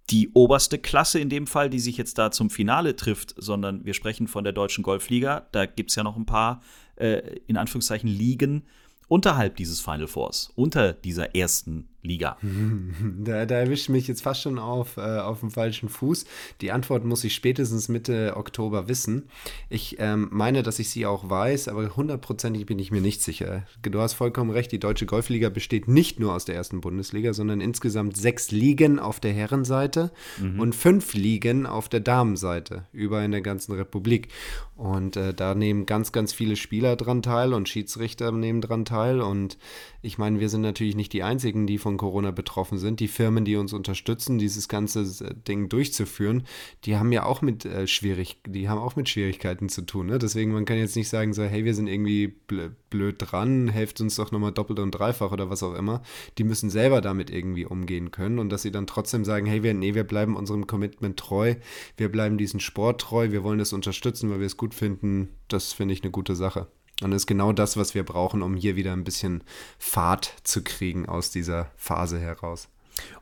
die oberste Klasse in dem Fall, die sich jetzt da zum Finale trifft, sondern wir sprechen von der Deutschen Golfliga. Da gibt es ja noch ein paar, äh, in Anführungszeichen, Ligen unterhalb dieses Final Fours, unter dieser ersten Liga? (laughs) Da, da erwischt mich jetzt fast schon auf, äh, auf dem falschen Fuß. Die Antwort muss ich spätestens Mitte Oktober wissen. Ich ähm, meine, dass ich sie auch weiß, aber hundertprozentig bin ich mir nicht sicher. Du hast vollkommen recht, die Deutsche Golfliga besteht nicht nur aus der ersten Bundesliga, sondern insgesamt sechs Ligen auf der Herrenseite mhm. und fünf Ligen auf der Damenseite, über in der ganzen Republik. Und äh, da nehmen ganz, ganz viele Spieler dran teil und Schiedsrichter nehmen dran teil. Und ich meine, wir sind natürlich nicht die Einzigen, die von Corona betroffen sind. Die Firmen, die uns unterstützen, dieses ganze äh, Ding durchzuführen, die haben ja auch mit äh, schwierig, die haben auch mit Schwierigkeiten zu tun. Ne? Deswegen, man kann jetzt nicht sagen, so, hey, wir sind irgendwie blöd dran, helft uns doch nochmal doppelt und dreifach oder was auch immer. Die müssen selber damit irgendwie umgehen können und dass sie dann trotzdem sagen, hey, wir, nee, wir bleiben unserem Commitment treu, wir bleiben diesem Sport treu, wir wollen das unterstützen, weil wir es gut finden, das finde ich eine gute Sache. Und das ist genau das, was wir brauchen, um hier wieder ein bisschen Fahrt zu kriegen aus dieser Phase heraus.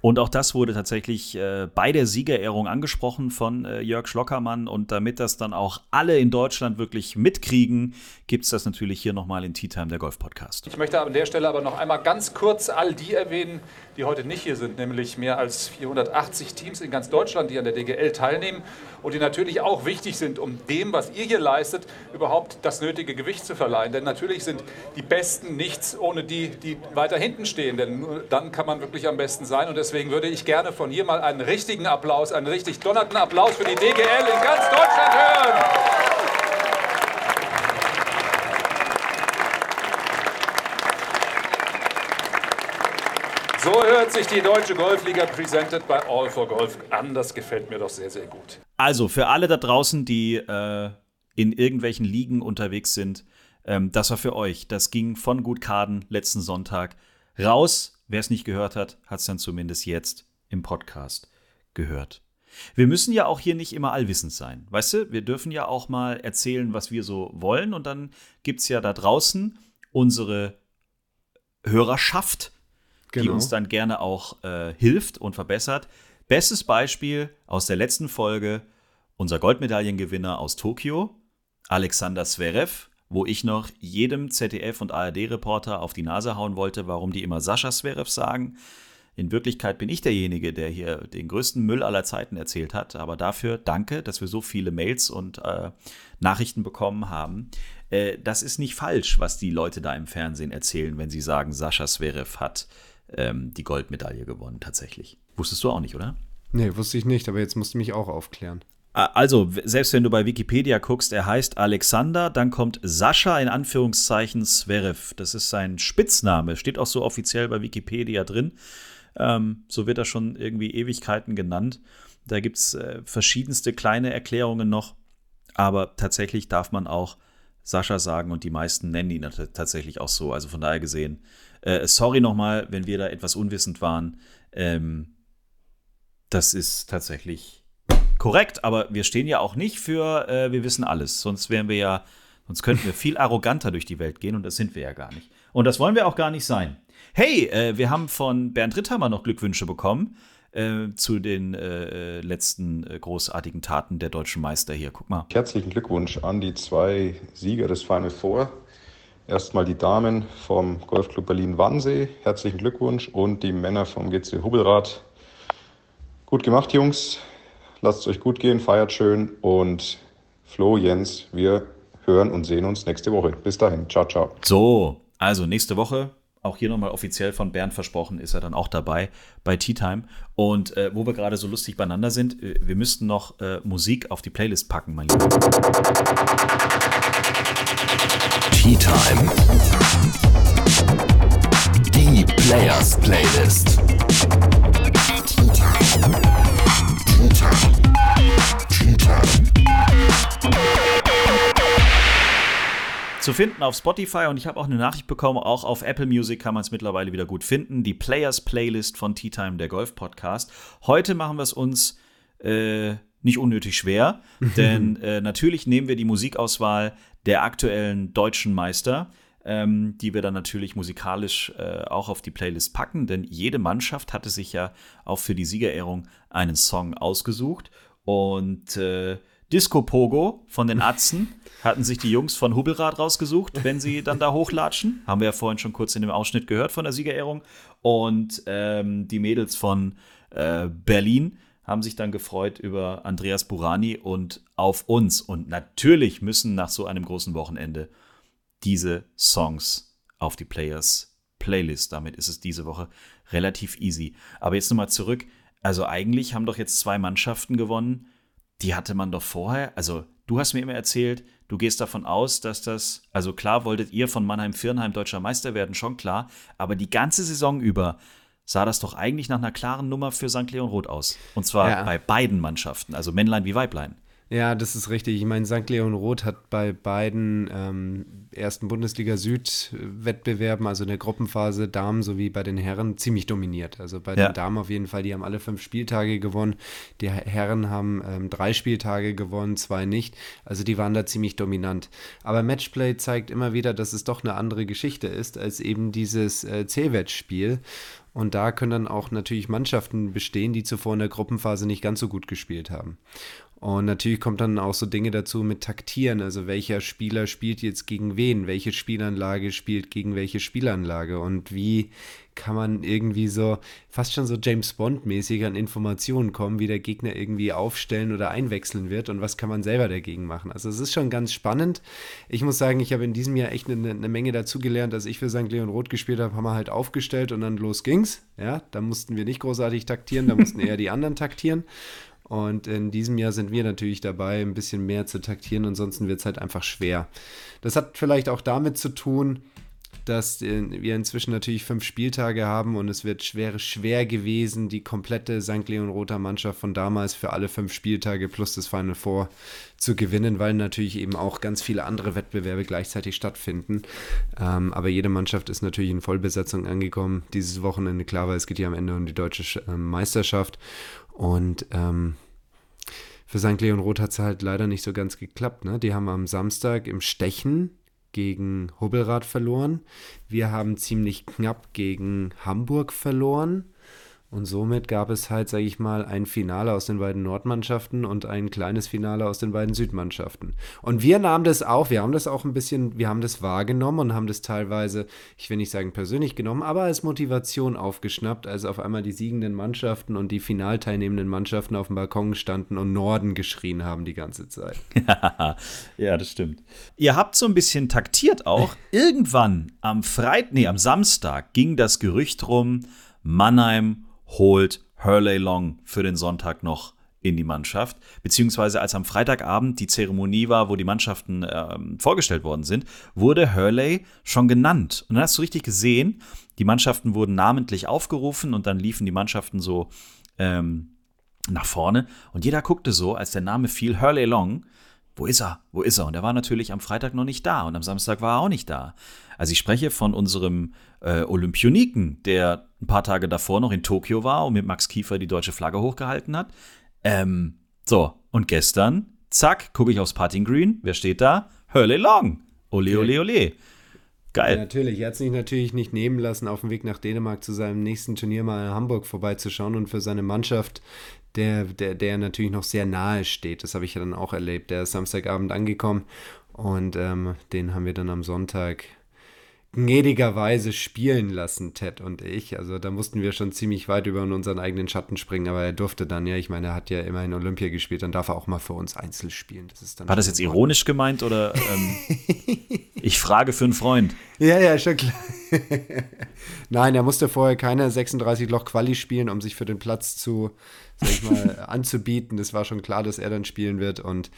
Und auch das wurde tatsächlich äh, bei der Siegerehrung angesprochen von äh, Jörg Schlockermann. Und damit das dann auch alle in Deutschland wirklich mitkriegen, gibt es das natürlich hier nochmal in Tea Time, der Golf-Podcast. Ich möchte an der Stelle aber noch einmal ganz kurz all die erwähnen, die heute nicht hier sind, nämlich mehr als 480 Teams in ganz Deutschland, die an der DGL teilnehmen und die natürlich auch wichtig sind, um dem, was ihr hier leistet, überhaupt das nötige Gewicht zu verleihen. Denn natürlich sind die Besten nichts ohne die, die weiter hinten stehen, denn nur dann kann man wirklich am besten sein. Und deswegen würde ich gerne von hier mal einen richtigen Applaus, einen richtig donnernden Applaus für die DGL in ganz Deutschland hören. So hört sich die deutsche Golfliga presented by All for Golf an. Das gefällt mir doch sehr, sehr gut. Also für alle da draußen, die äh, in irgendwelchen Ligen unterwegs sind, ähm, das war für euch. Das ging von Gut Kaden letzten Sonntag raus. Wer es nicht gehört hat, hat es dann zumindest jetzt im Podcast gehört. Wir müssen ja auch hier nicht immer allwissend sein. Weißt du, wir dürfen ja auch mal erzählen, was wir so wollen. Und dann gibt es ja da draußen unsere Hörerschaft, genau. die uns dann gerne auch äh, hilft und verbessert. Bestes Beispiel aus der letzten Folge, unser Goldmedaillengewinner aus Tokio, Alexander Zverev, wo ich noch jedem ZDF- und ARD-Reporter auf die Nase hauen wollte, warum die immer Sascha Zverev sagen. In Wirklichkeit bin ich derjenige, der hier den größten Müll aller Zeiten erzählt hat. Aber dafür danke, dass wir so viele Mails und äh, Nachrichten bekommen haben. Äh, das ist nicht falsch, was die Leute da im Fernsehen erzählen, wenn sie sagen, Sascha Zverev hat ähm, die Goldmedaille gewonnen, tatsächlich. Wusstest du auch nicht, oder? Nee, wusste ich nicht, aber jetzt musst du mich auch aufklären. Also, selbst wenn du bei Wikipedia guckst, er heißt Alexander, dann kommt Sascha in Anführungszeichen Zverev. Das ist sein Spitzname, steht auch so offiziell bei Wikipedia drin. Ähm, so wird er schon irgendwie Ewigkeiten genannt. Da gibt es äh, verschiedenste kleine Erklärungen noch, aber tatsächlich darf man auch Sascha sagen und die meisten nennen ihn tatsächlich auch so. Also von daher gesehen, äh, sorry nochmal, wenn wir da etwas unwissend waren. Ähm, das ist tatsächlich korrekt, aber wir stehen ja auch nicht für, äh, wir wissen alles. Sonst wären wir ja, sonst könnten wir viel arroganter durch die Welt gehen und das sind wir ja gar nicht. Und das wollen wir auch gar nicht sein. Hey, äh, wir haben von Bernd Ritthammer noch Glückwünsche bekommen äh, zu den äh, letzten äh, großartigen Taten der deutschen Meister hier. Guck mal. Herzlichen Glückwunsch an die zwei Sieger des Final Four. Erstmal die Damen vom Golfclub Berlin-Wannsee. Herzlichen Glückwunsch. Und die Männer vom GC Hubelrad. Gut gemacht, Jungs. Lasst es euch gut gehen, feiert schön. Und Flo, Jens, wir hören und sehen uns nächste Woche. Bis dahin. Ciao, ciao. So, also nächste Woche auch hier nochmal offiziell von Bernd versprochen, ist er dann auch dabei bei Tea Time. Und äh, wo wir gerade so lustig beieinander sind, äh, wir müssten noch äh, Musik auf die Playlist packen, mein Lieber. Tea Time. Die Players Playlist. Zu finden auf Spotify und ich habe auch eine Nachricht bekommen, auch auf Apple Music kann man es mittlerweile wieder gut finden. Die Players Playlist von Tea Time, der Golf Podcast. Heute machen wir es uns äh, nicht unnötig schwer, (laughs) denn äh, natürlich nehmen wir die Musikauswahl der aktuellen deutschen Meister. Ähm, die wir dann natürlich musikalisch äh, auch auf die Playlist packen, denn jede Mannschaft hatte sich ja auch für die Siegerehrung einen Song ausgesucht. Und äh, Disco Pogo von den Atzen (laughs) hatten sich die Jungs von Hubelrad rausgesucht, wenn sie dann da hochlatschen. (laughs) Haben wir ja vorhin schon kurz in dem Ausschnitt gehört von der Siegerehrung. Und ähm, die Mädels von äh, Berlin haben sich dann gefreut über Andreas Burani und auf uns. Und natürlich müssen nach so einem großen Wochenende diese Songs auf die Players Playlist. Damit ist es diese Woche relativ easy. Aber jetzt nochmal zurück. Also eigentlich haben doch jetzt zwei Mannschaften gewonnen die hatte man doch vorher. Also, du hast mir immer erzählt, du gehst davon aus, dass das, also klar wolltet ihr von Mannheim-Firnheim deutscher Meister werden, schon klar, aber die ganze Saison über sah das doch eigentlich nach einer klaren Nummer für St. Leon Roth aus. Und zwar ja. bei beiden Mannschaften, also Männlein wie Weiblein. Ja, das ist richtig. Ich meine, St. Leon Roth hat bei beiden ähm, ersten Bundesliga Süd-Wettbewerben, also in der Gruppenphase Damen sowie bei den Herren, ziemlich dominiert. Also bei ja. den Damen auf jeden Fall, die haben alle fünf Spieltage gewonnen. Die Herren haben ähm, drei Spieltage gewonnen, zwei nicht. Also die waren da ziemlich dominant. Aber Matchplay zeigt immer wieder, dass es doch eine andere Geschichte ist als eben dieses äh, C-Wettspiel. Und da können dann auch natürlich Mannschaften bestehen, die zuvor in der Gruppenphase nicht ganz so gut gespielt haben. Und natürlich kommt dann auch so Dinge dazu mit Taktieren, also welcher Spieler spielt jetzt gegen wen, welche Spielanlage spielt gegen welche Spielanlage und wie kann man irgendwie so fast schon so James Bond mäßig an Informationen kommen, wie der Gegner irgendwie aufstellen oder einwechseln wird und was kann man selber dagegen machen. Also es ist schon ganz spannend. Ich muss sagen, ich habe in diesem Jahr echt eine, eine Menge dazu gelernt, als ich für St. Leon Roth gespielt habe, haben wir halt aufgestellt und dann los ging's. Ja, da mussten wir nicht großartig taktieren, da mussten eher die anderen taktieren. Und in diesem Jahr sind wir natürlich dabei, ein bisschen mehr zu taktieren, ansonsten wird es halt einfach schwer. Das hat vielleicht auch damit zu tun, dass wir inzwischen natürlich fünf Spieltage haben und es wird schwer, schwer gewesen, die komplette St. Leon Roter Mannschaft von damals für alle fünf Spieltage plus das Final Four zu gewinnen, weil natürlich eben auch ganz viele andere Wettbewerbe gleichzeitig stattfinden. Ähm, aber jede Mannschaft ist natürlich in Vollbesetzung angekommen dieses Wochenende. Klar, weil es geht ja am Ende um die deutsche äh, Meisterschaft. Und ähm, für St. Leon Roth hat es halt leider nicht so ganz geklappt. Ne? Die haben am Samstag im Stechen gegen Hubbelrad verloren. Wir haben ziemlich knapp gegen Hamburg verloren. Und somit gab es halt, sage ich mal, ein Finale aus den beiden Nordmannschaften und ein kleines Finale aus den beiden Südmannschaften. Und wir nahmen das auch, wir haben das auch ein bisschen, wir haben das wahrgenommen und haben das teilweise, ich will nicht sagen persönlich genommen, aber als Motivation aufgeschnappt, als auf einmal die siegenden Mannschaften und die finalteilnehmenden Mannschaften auf dem Balkon standen und Norden geschrien haben die ganze Zeit. (laughs) ja, das stimmt. Ihr habt so ein bisschen taktiert auch. (laughs) Irgendwann am Freitag, nee, am Samstag ging das Gerücht rum, Mannheim holt Hurley Long für den Sonntag noch in die Mannschaft. Beziehungsweise als am Freitagabend die Zeremonie war, wo die Mannschaften ähm, vorgestellt worden sind, wurde Hurley schon genannt. Und dann hast du richtig gesehen, die Mannschaften wurden namentlich aufgerufen und dann liefen die Mannschaften so ähm, nach vorne. Und jeder guckte so, als der Name fiel, Hurley Long, wo ist er? Wo ist er? Und er war natürlich am Freitag noch nicht da und am Samstag war er auch nicht da. Also ich spreche von unserem äh, Olympioniken, der ein paar Tage davor noch in Tokio war und mit Max Kiefer die deutsche Flagge hochgehalten hat. Ähm, so, und gestern, zack, gucke ich aufs Parting Green. Wer steht da? Hurley Long. Ole, ole, ole. Geil. Ja, natürlich. Er hat sich natürlich nicht nehmen lassen, auf dem Weg nach Dänemark zu seinem nächsten Turnier mal in Hamburg vorbeizuschauen und für seine Mannschaft, der, der, der natürlich noch sehr nahe steht. Das habe ich ja dann auch erlebt. Der ist Samstagabend angekommen und ähm, den haben wir dann am Sonntag gnädigerweise spielen lassen, Ted und ich. Also da mussten wir schon ziemlich weit über unseren eigenen Schatten springen, aber er durfte dann, ja, ich meine, er hat ja immerhin Olympia gespielt, dann darf er auch mal für uns Einzel spielen. Das War das jetzt ironisch gemeint oder ähm, (laughs) ich frage für einen Freund? Ja, ja, schon klar. (laughs) Nein, er musste vorher keine 36 Loch Quali spielen, um sich für den Platz zu, sag ich mal, (laughs) anzubieten. Das war schon klar, dass er dann spielen wird und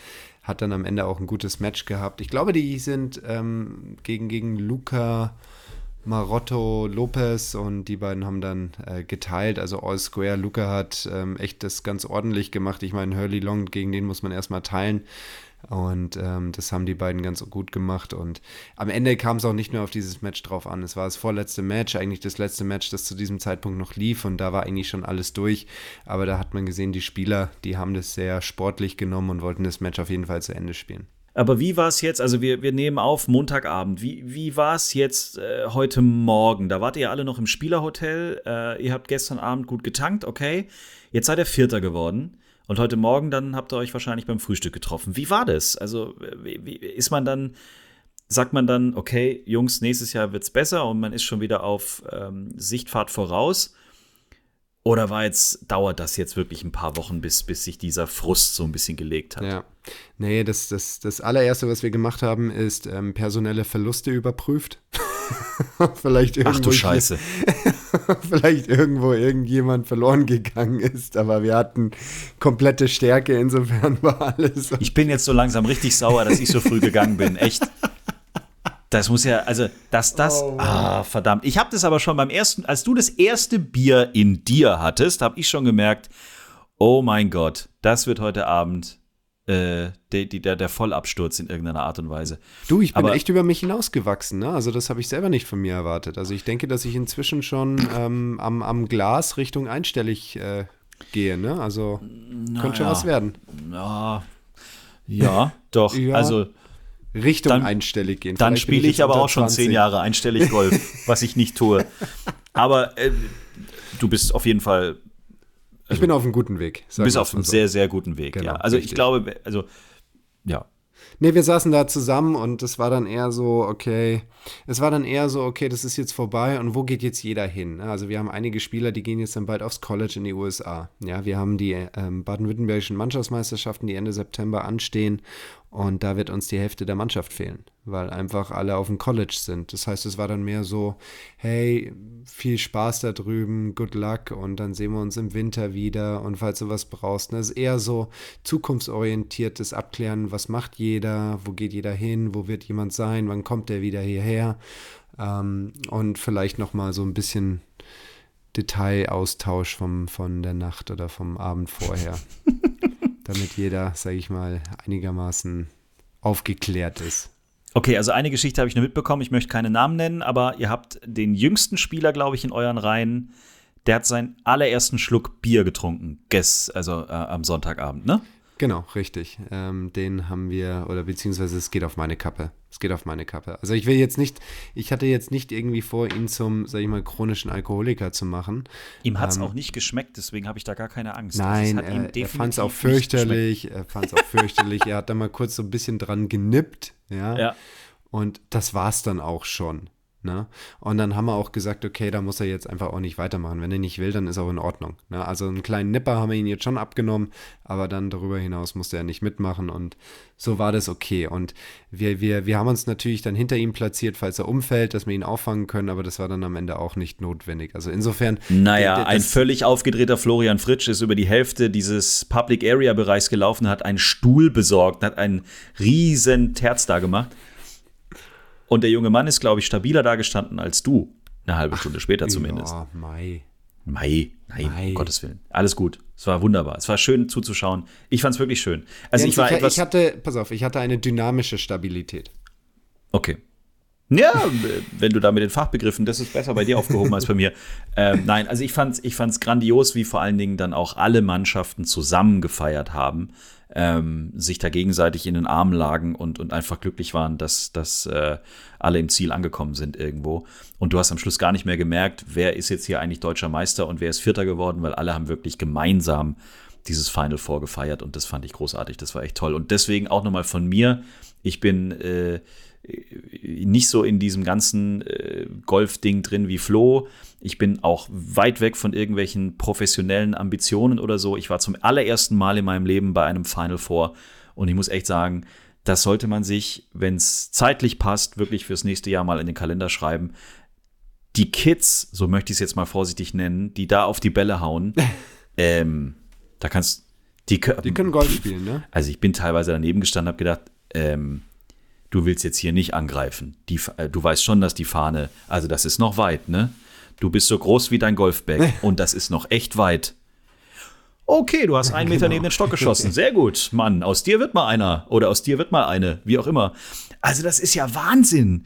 hat dann am Ende auch ein gutes Match gehabt. Ich glaube, die sind ähm, gegen, gegen Luca Marotto Lopez und die beiden haben dann äh, geteilt, also All Square. Luca hat ähm, echt das ganz ordentlich gemacht. Ich meine, Hurley Long, gegen den muss man erstmal teilen. Und ähm, das haben die beiden ganz gut gemacht. Und am Ende kam es auch nicht mehr auf dieses Match drauf an. Es war das vorletzte Match, eigentlich das letzte Match, das zu diesem Zeitpunkt noch lief. Und da war eigentlich schon alles durch. Aber da hat man gesehen, die Spieler, die haben das sehr sportlich genommen und wollten das Match auf jeden Fall zu Ende spielen. Aber wie war es jetzt? Also, wir, wir nehmen auf Montagabend. Wie, wie war es jetzt äh, heute Morgen? Da wart ihr alle noch im Spielerhotel. Äh, ihr habt gestern Abend gut getankt, okay. Jetzt seid ihr Vierter geworden. Und heute Morgen dann habt ihr euch wahrscheinlich beim Frühstück getroffen. Wie war das? Also wie, wie, ist man dann, sagt man dann, okay, Jungs, nächstes Jahr wird es besser und man ist schon wieder auf ähm, Sichtfahrt voraus? Oder war jetzt, dauert das jetzt wirklich ein paar Wochen, bis, bis sich dieser Frust so ein bisschen gelegt hat? Ja. Nee, das, das, das allererste, was wir gemacht haben, ist ähm, personelle Verluste überprüft. (laughs) vielleicht irgendwo Ach du Scheiße. (laughs) (laughs) vielleicht irgendwo irgendjemand verloren gegangen ist, aber wir hatten komplette Stärke, insofern war alles. (laughs) Ich bin jetzt so langsam richtig sauer, dass ich so früh gegangen bin. Echt. Das muss ja, also, dass das, oh. ah, verdammt. Ich habe das aber schon beim ersten, als du das erste Bier in dir hattest, habe ich schon gemerkt, oh mein Gott, das wird heute Abend äh, der, der, der Vollabsturz in irgendeiner Art und Weise. Du, ich bin Aber, echt über mich hinausgewachsen. Ne? Also das habe ich selber nicht von mir erwartet. Also ich denke, dass ich inzwischen schon (clears throat) ähm, am, am Glas Richtung einstellig äh, gehe. Ne? Also könnte schon ja. was werden. Ja, ja (laughs) doch. ja. Also Richtung dann, einstellig gehen. Dann spiele ich, ich aber auch schon zehn Jahre einstellig Golf, (laughs) was ich nicht tue. Aber äh, du bist auf jeden Fall also, ich bin auf einem guten Weg. Du bist auf einem so. sehr, sehr guten Weg, genau, ja. Also richtig. ich glaube, also ja. Nee, wir saßen da zusammen und es war dann eher so, okay, es war dann eher so, okay, das ist jetzt vorbei und wo geht jetzt jeder hin? Also wir haben einige Spieler, die gehen jetzt dann bald aufs College in die USA. Ja, wir haben die ähm, baden-württembergischen Mannschaftsmeisterschaften, die Ende September anstehen und da wird uns die Hälfte der Mannschaft fehlen, weil einfach alle auf dem College sind. Das heißt, es war dann mehr so, hey, viel Spaß da drüben, good luck und dann sehen wir uns im Winter wieder und falls du was brauchst. Das ist eher so zukunftsorientiertes Abklären, was macht jeder, wo geht jeder hin, wo wird jemand sein, wann kommt der wieder hierher ähm, und vielleicht nochmal so ein bisschen Detailaustausch vom, von der Nacht oder vom Abend vorher. (laughs) damit jeder, sage ich mal, einigermaßen aufgeklärt ist. Okay, also eine Geschichte habe ich nur mitbekommen. Ich möchte keine Namen nennen, aber ihr habt den jüngsten Spieler, glaube ich, in euren Reihen. Der hat seinen allerersten Schluck Bier getrunken, guess, also äh, am Sonntagabend, ne? Genau, richtig. Ähm, den haben wir, oder beziehungsweise es geht auf meine Kappe. Es geht auf meine Kappe. Also ich will jetzt nicht, ich hatte jetzt nicht irgendwie vor, ihn zum, sag ich mal, chronischen Alkoholiker zu machen. Ihm hat es Ähm, auch nicht geschmeckt, deswegen habe ich da gar keine Angst. Nein, Also ihm er, er fand es auch fürchterlich. Er fand es auch fürchterlich. Er hat da mal kurz so ein bisschen dran genippt, ja. Ja. Und das war es dann auch schon. Ne? Und dann haben wir auch gesagt, okay, da muss er jetzt einfach auch nicht weitermachen. Wenn er nicht will, dann ist auch in Ordnung. Ne? Also einen kleinen Nipper haben wir ihn jetzt schon abgenommen, aber dann darüber hinaus musste er nicht mitmachen und so war das okay. Und wir, wir, wir haben uns natürlich dann hinter ihm platziert, falls er umfällt, dass wir ihn auffangen können, aber das war dann am Ende auch nicht notwendig. Also insofern. Naja, ein völlig aufgedrehter Florian Fritsch ist über die Hälfte dieses Public Area Bereichs gelaufen, hat einen Stuhl besorgt, hat einen riesen Terz da gemacht. Und der junge Mann ist, glaube ich, stabiler da gestanden als du. Eine halbe Stunde später zumindest. Ja, Mai. Mai, nein, Mei. um Gottes Willen. Alles gut. Es war wunderbar. Es war schön zuzuschauen. Ich fand es wirklich schön. Also Jens, ich war ich, etwas. ich hatte, pass auf, ich hatte eine dynamische Stabilität. Okay. Ja, wenn du da mit den Fachbegriffen, das ist besser bei dir aufgehoben als bei mir. (laughs) Ähm, nein, also ich fand's, ich fand's grandios, wie vor allen Dingen dann auch alle Mannschaften zusammen gefeiert haben, ähm, sich da gegenseitig in den Armen lagen und, und einfach glücklich waren, dass, dass äh, alle im Ziel angekommen sind irgendwo. Und du hast am Schluss gar nicht mehr gemerkt, wer ist jetzt hier eigentlich deutscher Meister und wer ist Vierter geworden, weil alle haben wirklich gemeinsam dieses Final Four gefeiert und das fand ich großartig, das war echt toll. Und deswegen auch nochmal von mir, ich bin äh, nicht so in diesem ganzen äh, Golf-Ding drin wie Flo. Ich bin auch weit weg von irgendwelchen professionellen Ambitionen oder so. Ich war zum allerersten Mal in meinem Leben bei einem Final Four und ich muss echt sagen, das sollte man sich, wenn es zeitlich passt, wirklich fürs nächste Jahr mal in den Kalender schreiben. Die Kids, so möchte ich es jetzt mal vorsichtig nennen, die da auf die Bälle hauen, (laughs) ähm, da kannst die, Die können Golf spielen, ne? also ich bin teilweise daneben gestanden, habe gedacht, ähm, du willst jetzt hier nicht angreifen. Die, äh, du weißt schon, dass die Fahne, also das ist noch weit, ne? Du bist so groß wie dein Golfbag (laughs) und das ist noch echt weit. Okay, du hast einen Meter neben den Stock geschossen. Sehr gut, Mann. Aus dir wird mal einer. Oder aus dir wird mal eine. Wie auch immer. Also, das ist ja Wahnsinn.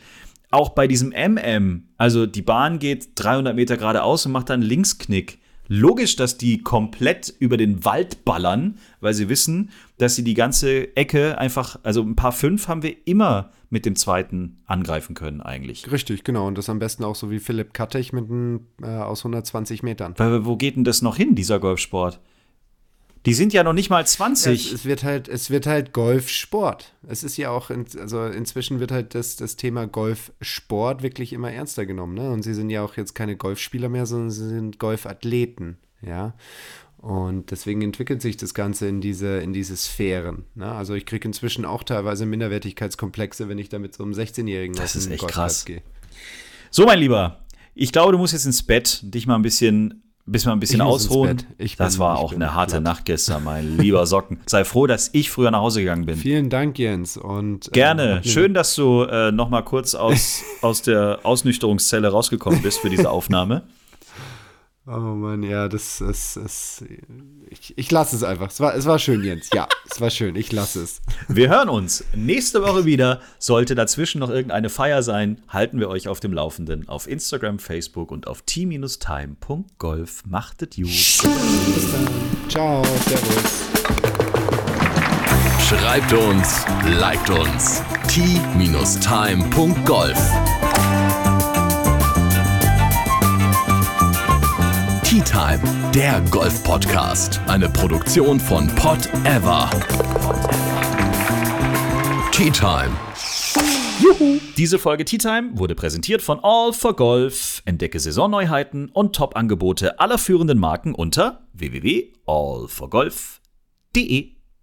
Auch bei diesem MM. Also, die Bahn geht 300 Meter geradeaus und macht dann einen Linksknick. Logisch, dass die komplett über den Wald ballern, weil sie wissen, dass sie die ganze Ecke einfach, also ein paar fünf haben wir immer mit dem zweiten angreifen können, eigentlich. Richtig, genau. Und das am besten auch so wie Philipp Kattich mit einem äh, aus 120 Metern. Weil, wo geht denn das noch hin, dieser Golfsport? Die sind ja noch nicht mal Ja, 20. es, es wird halt, es wird halt Golfsport. Es ist ja auch, in, also inzwischen wird halt das, das Thema Golfsport wirklich immer ernster genommen. Ne? Und sie sind ja auch jetzt keine Golfspieler mehr, sondern sie sind Golfathleten. Ja. Und deswegen entwickelt sich das Ganze in diese, in diese Sphären. Ne? Also ich kriege inzwischen auch teilweise Minderwertigkeitskomplexe, wenn ich da mit so einem 16-Jährigen Das auf ist den echt Golfplatz krass. gehe. So, mein Lieber, ich glaube, du musst jetzt ins Bett, dich mal ein bisschen, bis mal ein bisschen ausruhen. Ich das bin- war auch bin eine harte platt. Nacht gestern, mein lieber (laughs) Socken. Sei froh, dass ich früher nach Hause gegangen bin. Vielen Dank, Jens. Und, äh, Gerne. mir- Schön, dass du äh, noch mal kurz aus, (laughs) aus der Ausnüchterungszelle rausgekommen bist für diese Aufnahme. Oh Mann, ja, das ist. ich ich lasse es einfach. Es war, es war schön, Jens. Ja, (laughs) es war schön. Ich lasse es. Wir hören uns nächste Woche wieder. Sollte dazwischen noch irgendeine Feier sein, halten wir euch auf dem Laufenden auf Instagram, Facebook und auf t-time.golf. Machtet gut. Ciao, Servus. Schreibt uns, liked uns. t-time.golf Tea Time, der Golf-Podcast. Eine Produktion von Pot Ever. Tea Time. Diese Folge Tea Time wurde präsentiert von All for Golf. Entdecke Saisonneuheiten und Top-Angebote aller führenden Marken unter www.allforgolf.de.